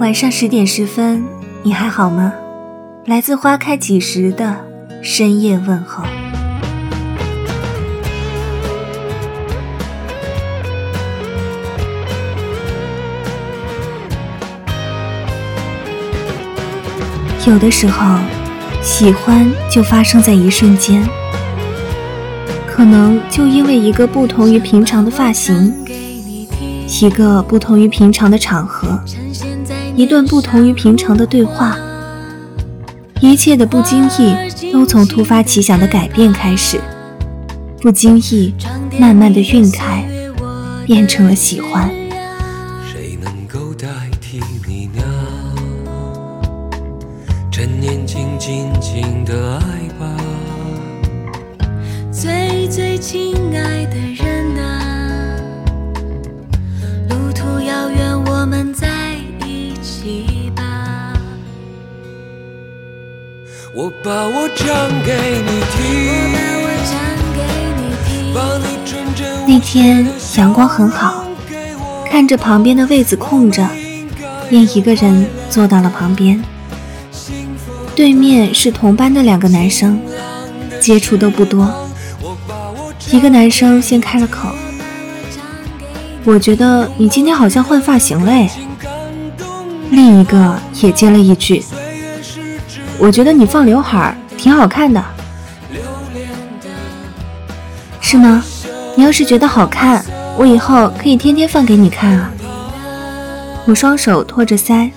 晚上十点十分，你还好吗？来自花开几时的深夜问候。有的时候，喜欢就发生在一瞬间，可能就因为一个不同于平常的发型，一个不同于平常的场合。一段不同于平常的对话，一切的不经意都从突发奇想的改变开始，不经意慢慢的晕开，变成了喜欢。我把我唱给你听。那天阳光很好，看着旁边的位子空着，便一个人坐到了旁边。对面是同班的两个男生，接触都不多。一个男生先开了口：“我觉得你今天好像换发型了。”。另一个也接了一句：“我觉得你放刘海挺好看的，是吗？你要是觉得好看，我以后可以天天放给你看啊。”我双手托着腮，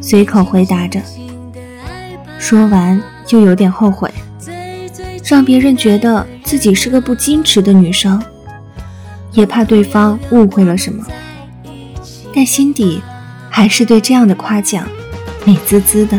随口回答着，说完就有点后悔，让别人觉得自己是个不矜持的女生，也怕对方误会了什么，但心底。还是对这样的夸奖美滋滋的。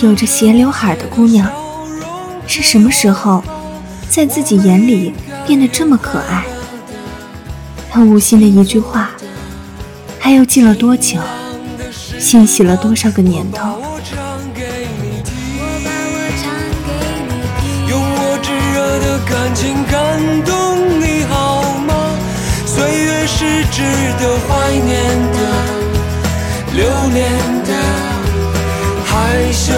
有着斜刘海的姑娘，是什么时候在自己眼里变得这么可爱？他无心的一句话，还有记了多久，欣喜了多少个年头？感情感动你好吗？岁月是值得怀念的、留恋的、害羞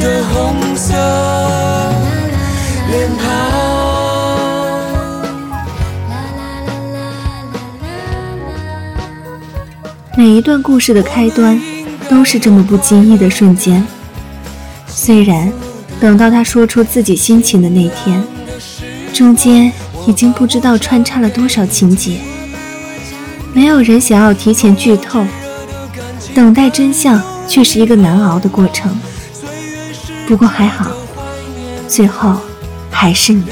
的红色脸庞。每一段故事的开端，都是这么不经意的瞬间。虽然等到他说出自己心情的那天。中间已经不知道穿插了多少情节，没有人想要提前剧透，等待真相却是一个难熬的过程。不过还好，最后还是你。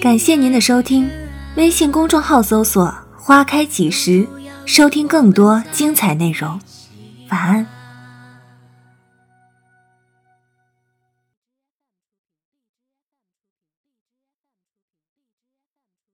感谢您的收听，微信公众号搜索“花开几时”，收听更多精彩内容。晚安。